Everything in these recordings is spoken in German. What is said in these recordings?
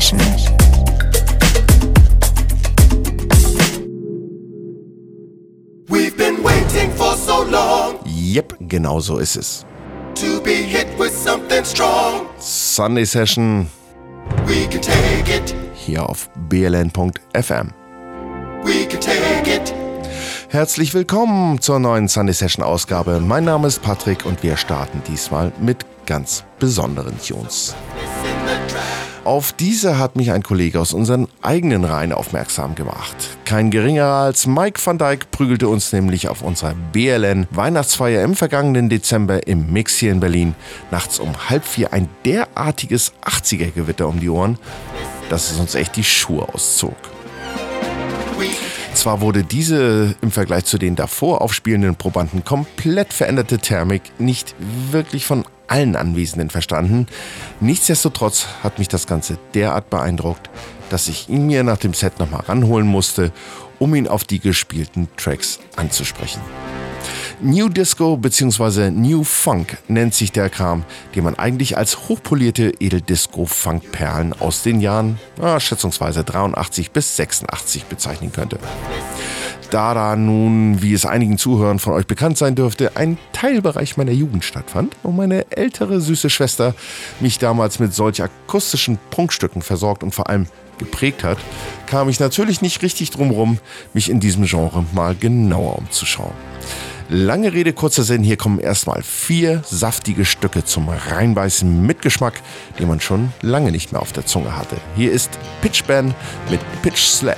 Session. We've been waiting for so long Yep, genau so ist es. to be hit with something strong. Sunday Session We can take it, hier auf bln.fm. we can take it. Herzlich willkommen zur neuen Sunday Session Ausgabe. Mein Name ist Patrick und wir starten diesmal mit ganz besonderen Tunes. Auf diese hat mich ein Kollege aus unseren eigenen Reihen aufmerksam gemacht. Kein geringerer als Mike van Dijk prügelte uns nämlich auf unserer BLN Weihnachtsfeier im vergangenen Dezember im Mix hier in Berlin nachts um halb vier ein derartiges 80er-Gewitter um die Ohren, dass es uns echt die Schuhe auszog. Zwar wurde diese im Vergleich zu den davor aufspielenden Probanden komplett veränderte Thermik nicht wirklich von allen Anwesenden verstanden. Nichtsdestotrotz hat mich das Ganze derart beeindruckt, dass ich ihn mir nach dem Set nochmal ranholen musste, um ihn auf die gespielten Tracks anzusprechen. New Disco bzw. New Funk nennt sich der Kram, den man eigentlich als hochpolierte Edeldisco-Funk-Perlen aus den Jahren ah, schätzungsweise 83 bis 86 bezeichnen könnte. Da da nun, wie es einigen Zuhörern von euch bekannt sein dürfte, ein Teilbereich meiner Jugend stattfand und meine ältere süße Schwester mich damals mit solch akustischen Prunkstücken versorgt und vor allem geprägt hat, kam ich natürlich nicht richtig drum rum, mich in diesem Genre mal genauer umzuschauen. Lange Rede, kurzer Sinn, hier kommen erstmal vier saftige Stücke zum Reinbeißen mit Geschmack, den man schon lange nicht mehr auf der Zunge hatte. Hier ist Pitch Band mit Pitch Slap.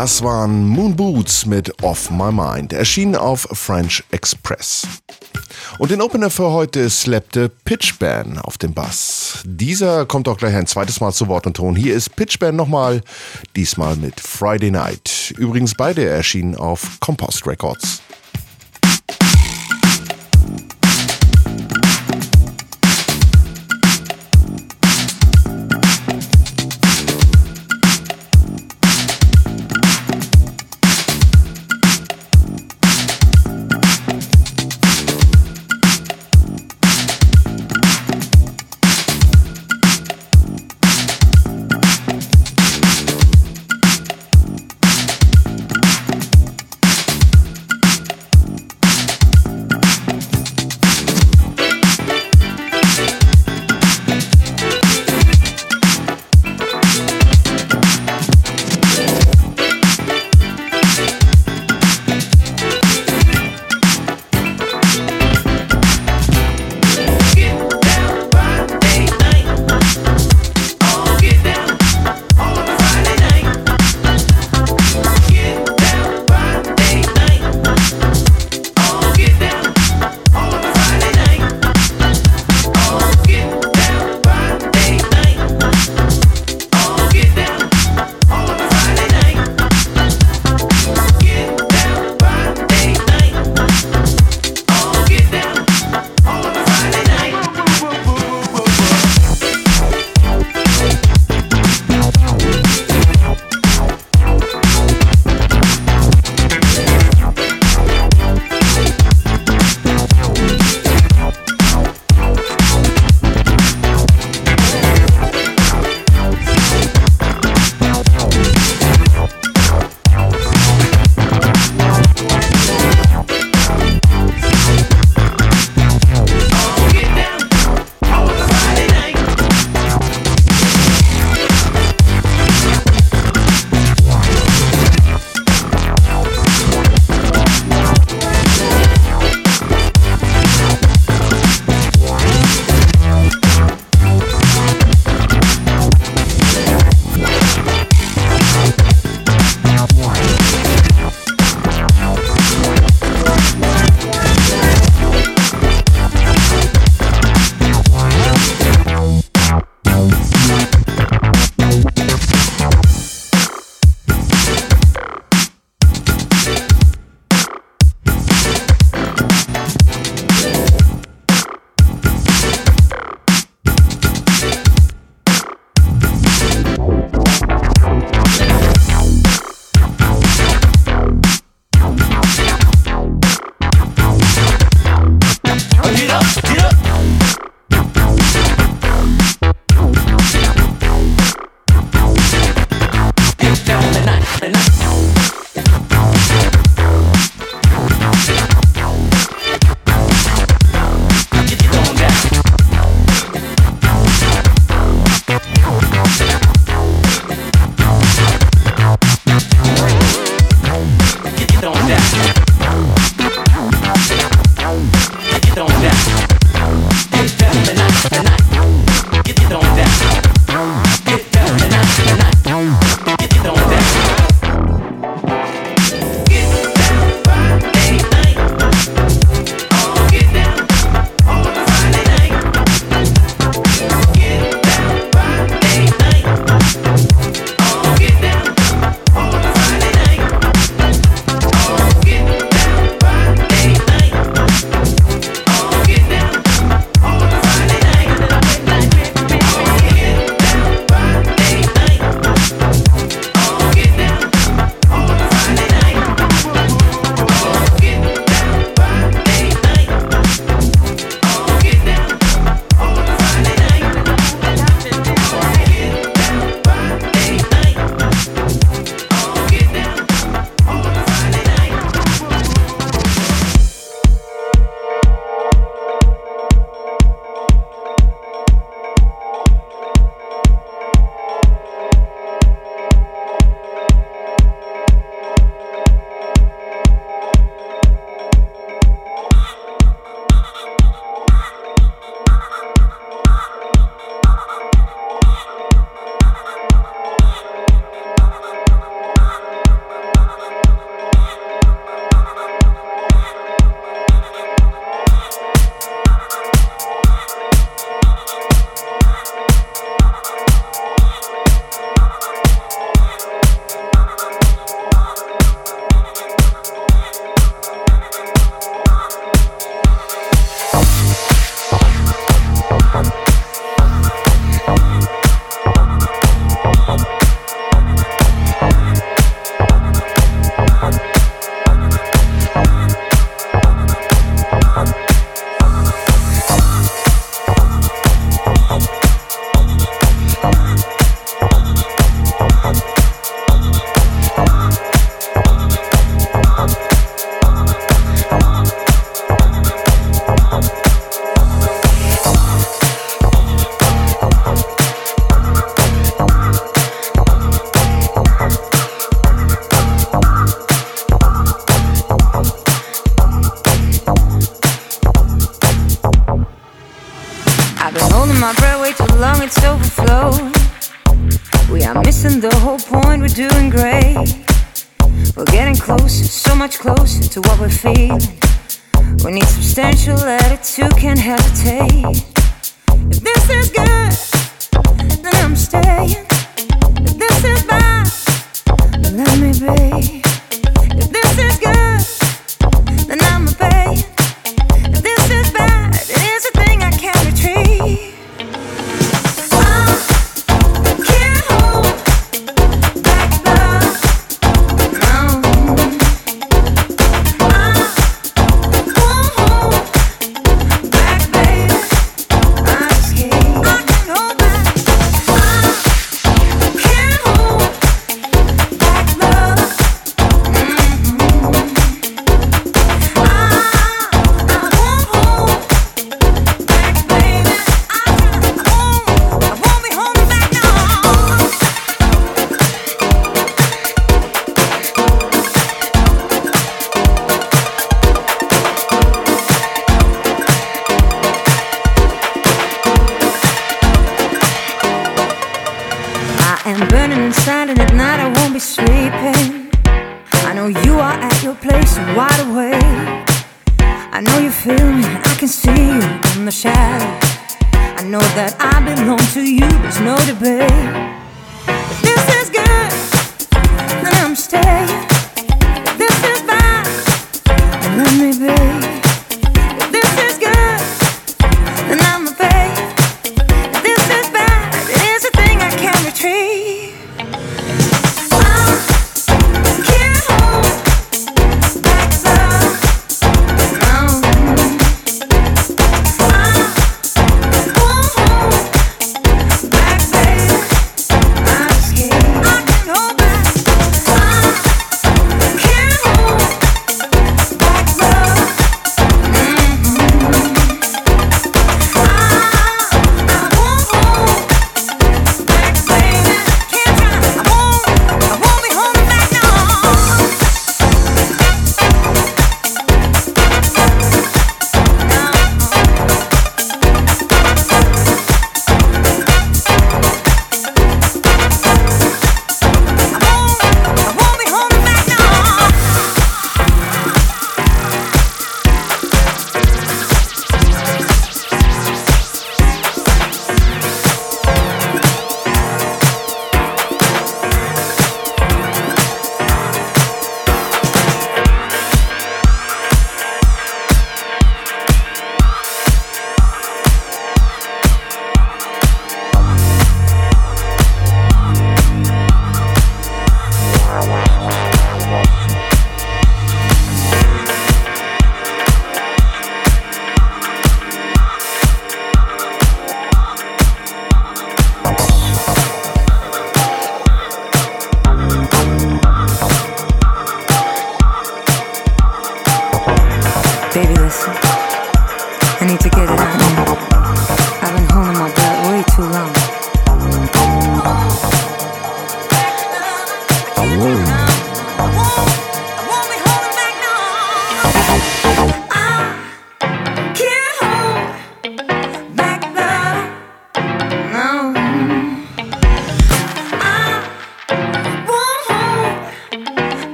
Das waren Moon Boots mit Off My Mind, erschienen auf French Express. Und den Opener für heute slappte Pitchban auf dem Bass. Dieser kommt auch gleich ein zweites Mal zu Wort und Ton. Hier ist Pitchban nochmal, diesmal mit Friday Night. Übrigens beide erschienen auf Compost Records.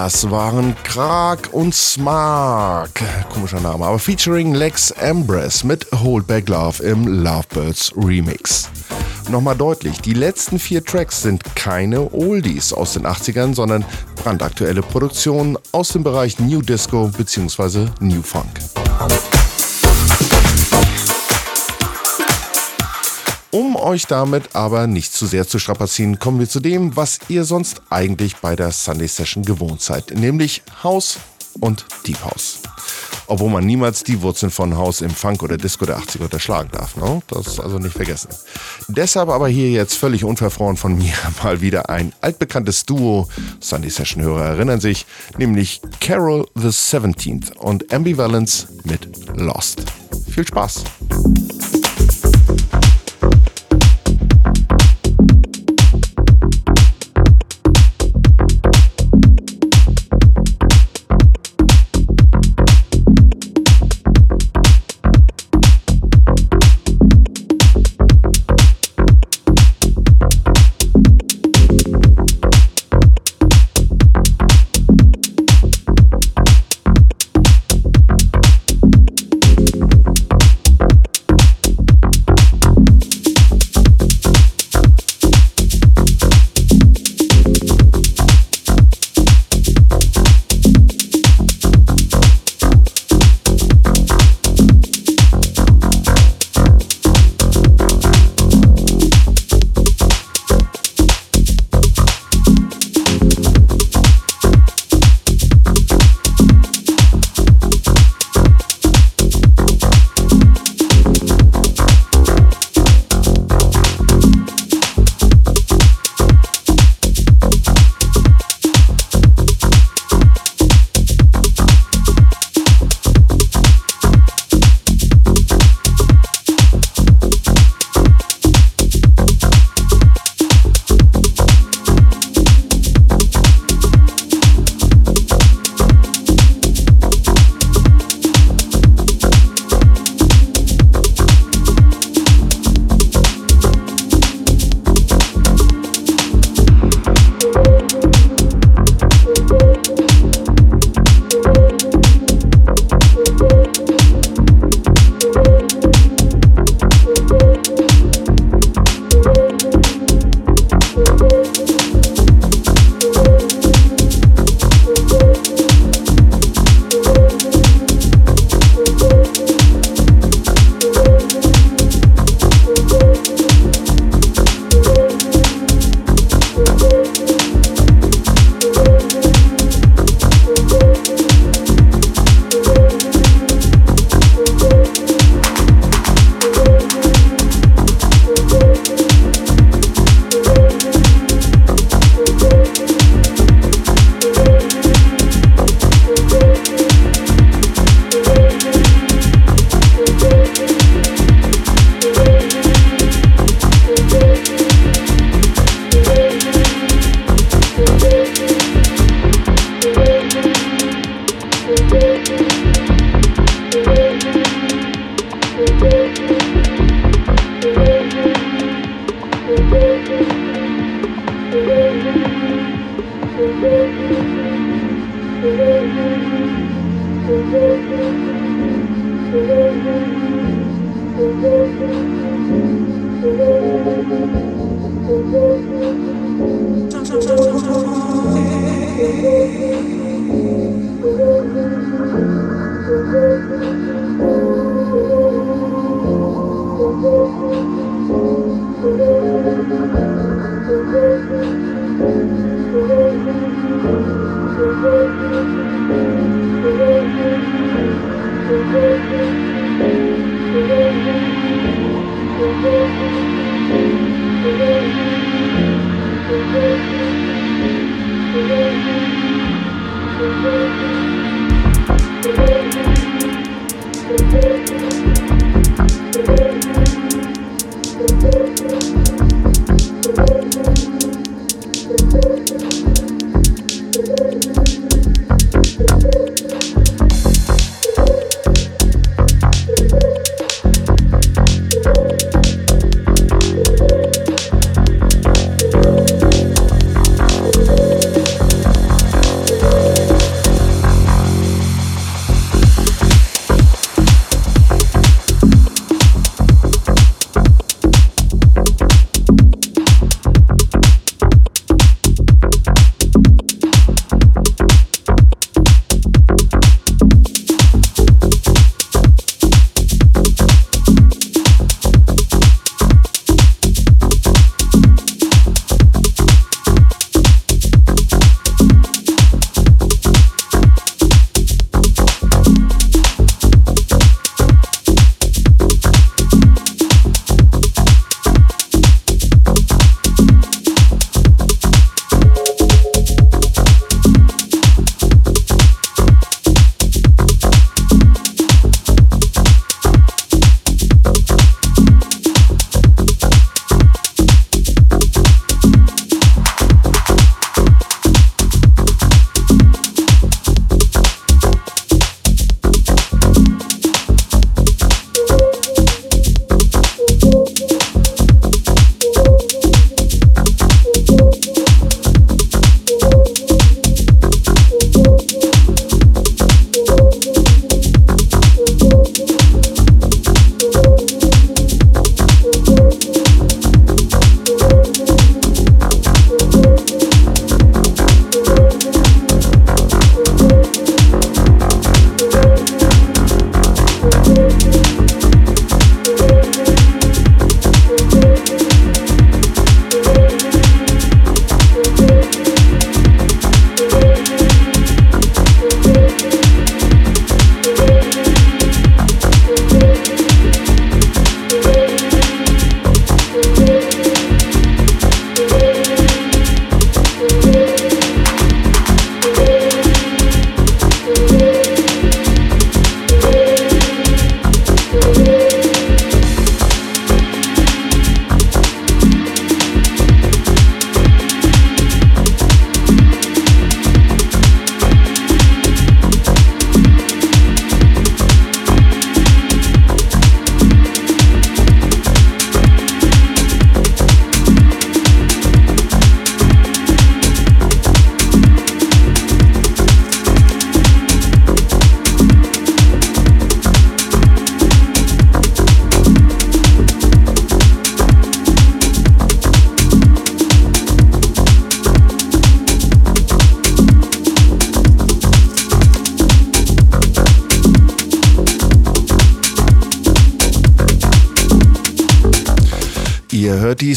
Das waren Krak und Smark. Komischer Name, aber featuring Lex Ambrose mit Hold Back Love im Lovebirds Remix. Nochmal deutlich, die letzten vier Tracks sind keine Oldies aus den 80ern, sondern brandaktuelle Produktionen aus dem Bereich New Disco bzw. New Funk. Um euch damit aber nicht zu sehr zu strapazieren, kommen wir zu dem, was ihr sonst eigentlich bei der Sunday Session gewohnt seid, nämlich House und Deep House. Obwohl man niemals die Wurzeln von House im Funk oder Disco der 80er unterschlagen darf. Ne? Das also nicht vergessen. Deshalb aber hier jetzt völlig unverfroren von mir mal wieder ein altbekanntes Duo. Sunday Session Hörer erinnern sich, nämlich Carol the 17th und Ambivalence mit Lost. Viel Spaß!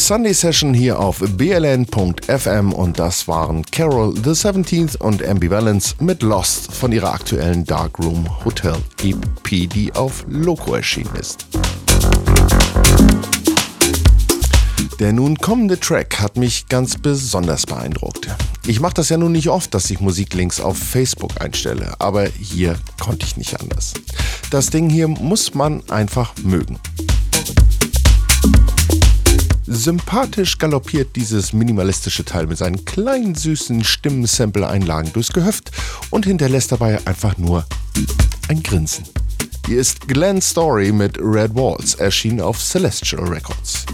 Sunday Session hier auf bln.fm und das waren Carol the 17th und Ambivalence mit Lost von ihrer aktuellen Darkroom Hotel EP, die auf Loco erschienen ist. Der nun kommende Track hat mich ganz besonders beeindruckt. Ich mache das ja nun nicht oft, dass ich Musiklinks auf Facebook einstelle, aber hier konnte ich nicht anders. Das Ding hier muss man einfach mögen. Sympathisch galoppiert dieses minimalistische Teil mit seinen kleinen süßen Stimmensample-Einlagen durchs Gehöft und hinterlässt dabei einfach nur ein Grinsen. Hier ist Glenn Story mit Red Walls, erschienen auf Celestial Records.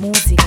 música.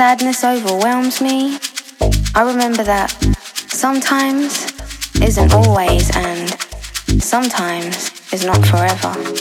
Sadness overwhelms me, I remember that sometimes isn't always and sometimes is not forever.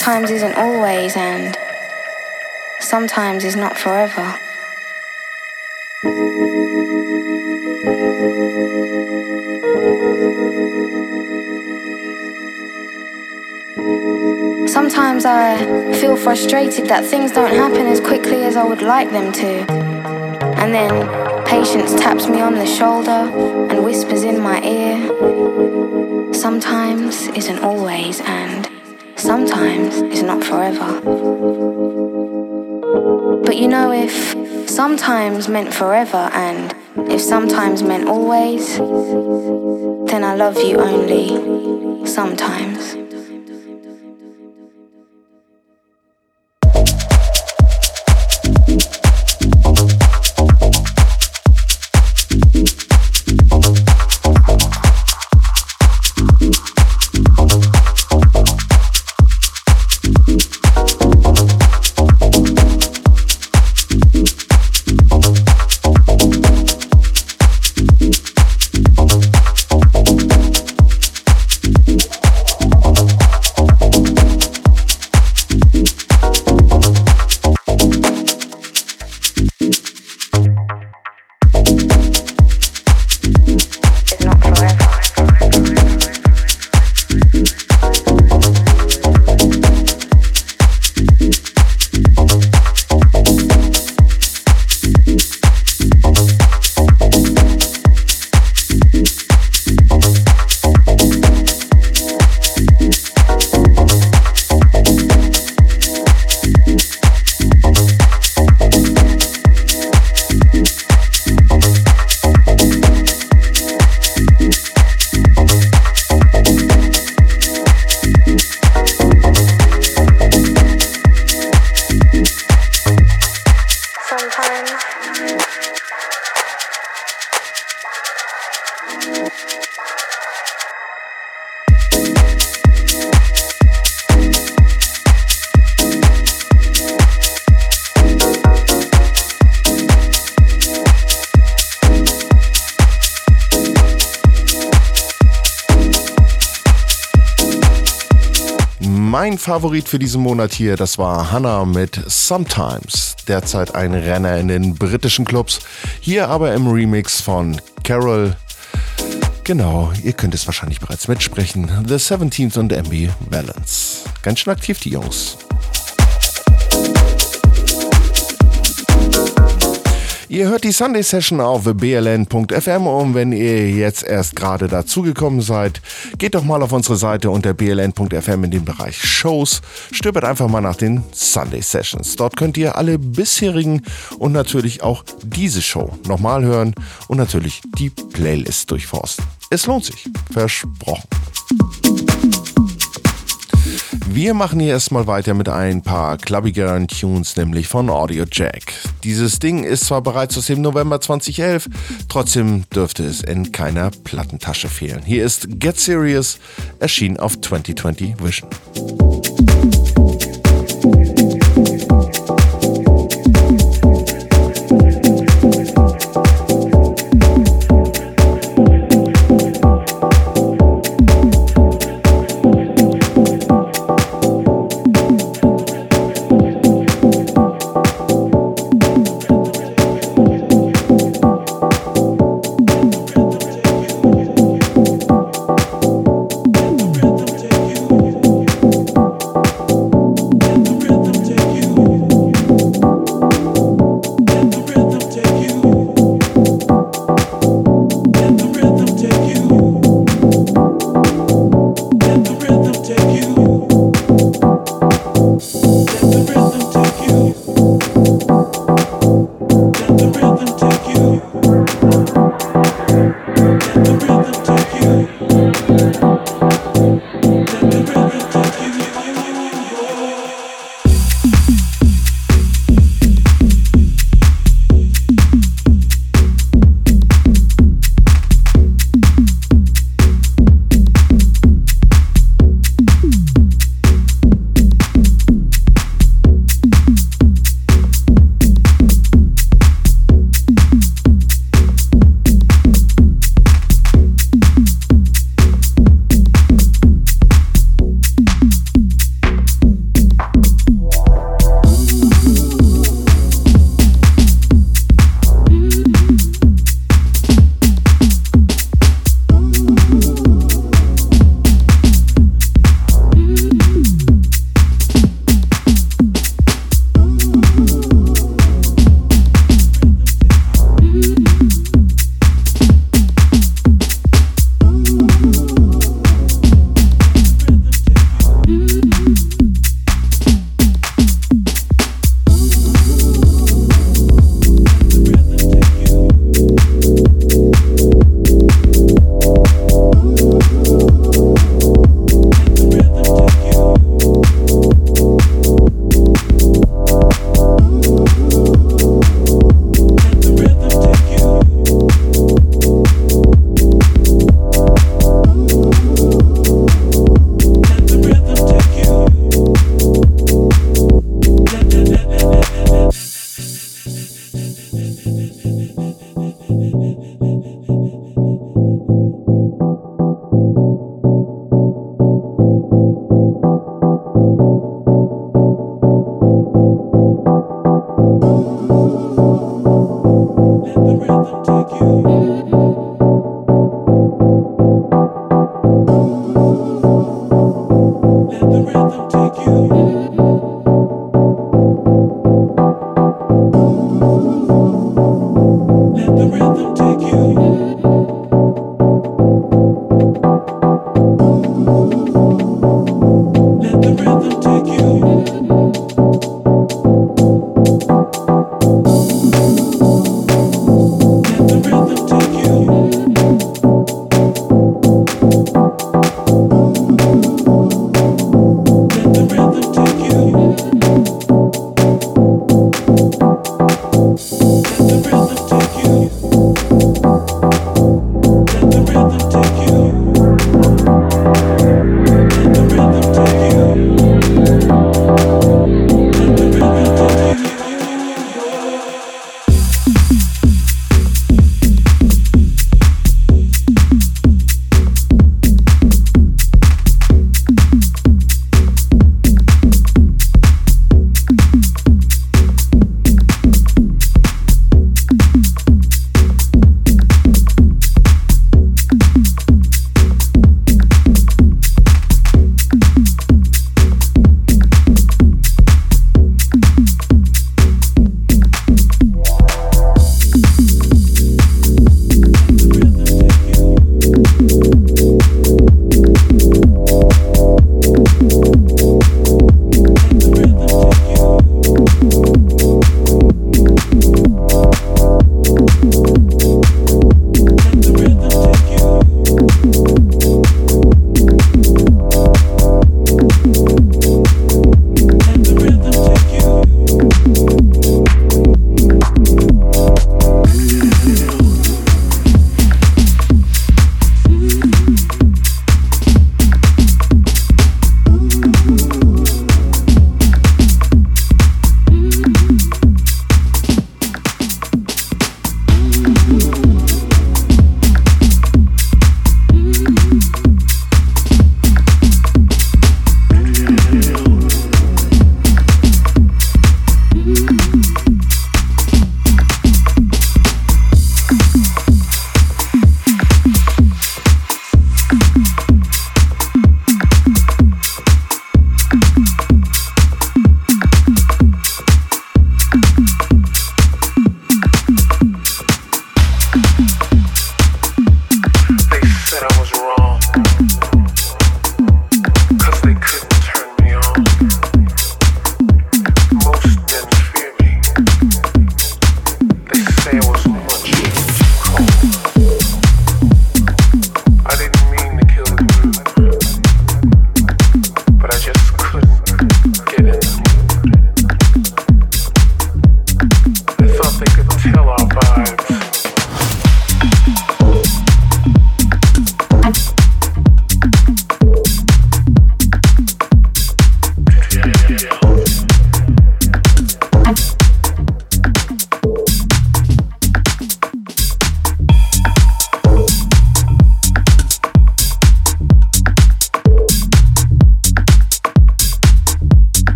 Sometimes isn't always and sometimes is not forever. Sometimes I feel frustrated that things don't happen as quickly as I would like them to. And then patience taps me on the shoulder and whispers in my ear. Sometimes isn't always, and sometimes is not forever. But you know, if sometimes meant forever and if sometimes meant always, then I love you only sometimes. Mein Favorit für diesen Monat hier, das war Hannah mit Sometimes. Derzeit ein Renner in den britischen Clubs. Hier aber im Remix von Carol. Genau, ihr könnt es wahrscheinlich bereits mitsprechen. The 17th und MB Balance. Ganz schön aktiv, die Jungs. Ihr hört die Sunday Session auf bln.fm und wenn ihr jetzt erst gerade dazugekommen seid, geht doch mal auf unsere Seite unter bln.fm in den Bereich Shows, stöbert einfach mal nach den Sunday Sessions. Dort könnt ihr alle bisherigen und natürlich auch diese Show nochmal hören und natürlich die Playlist durchforsten. Es lohnt sich, versprochen. Wir machen hier erstmal weiter mit ein paar clubbigeren Tunes, nämlich von Audio Jack. Dieses Ding ist zwar bereits aus dem November 2011, trotzdem dürfte es in keiner Plattentasche fehlen. Hier ist Get Serious, erschienen auf 2020 Vision. Sempre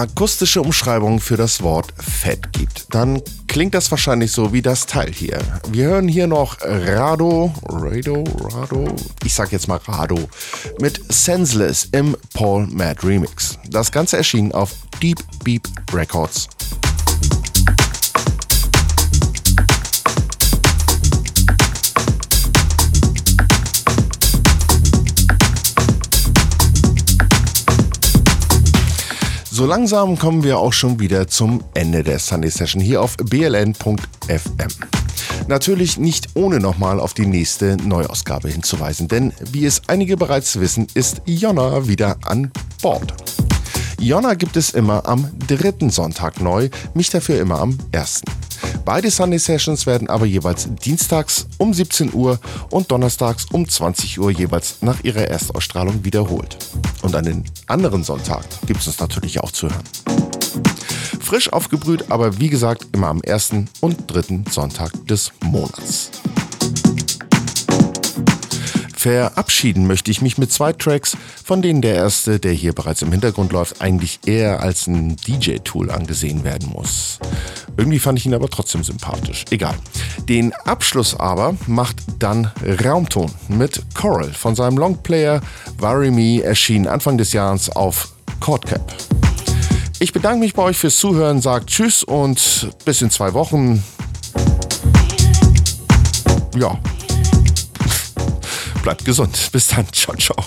akustische Umschreibungen für das Wort Fett gibt, dann klingt das wahrscheinlich so wie das Teil hier. Wir hören hier noch Rado, Rado, Rado, ich sag jetzt mal Rado, mit Senseless im Paul Mad Remix. Das Ganze erschien auf Deep Beep Records. So langsam kommen wir auch schon wieder zum Ende der Sunday Session hier auf bln.fm. Natürlich nicht ohne nochmal auf die nächste Neuausgabe hinzuweisen, denn wie es einige bereits wissen, ist Jonna wieder an Bord. Jonna gibt es immer am dritten Sonntag neu, mich dafür immer am ersten. Beide Sunday Sessions werden aber jeweils dienstags um 17 Uhr und donnerstags um 20 Uhr jeweils nach ihrer Erstausstrahlung wiederholt. Und an den anderen Sonntagen gibt es uns natürlich auch zu hören. Frisch aufgebrüht, aber wie gesagt immer am ersten und dritten Sonntag des Monats. Verabschieden möchte ich mich mit zwei Tracks, von denen der erste, der hier bereits im Hintergrund läuft, eigentlich eher als ein DJ-Tool angesehen werden muss. Irgendwie fand ich ihn aber trotzdem sympathisch. Egal. Den Abschluss aber macht dann Raumton mit Coral von seinem Longplayer Worry Me erschien Anfang des Jahres auf Cordcap. Ich bedanke mich bei euch fürs Zuhören, sagt Tschüss und bis in zwei Wochen. Ja, Bleibt gesund. Bis dann. Ciao, ciao.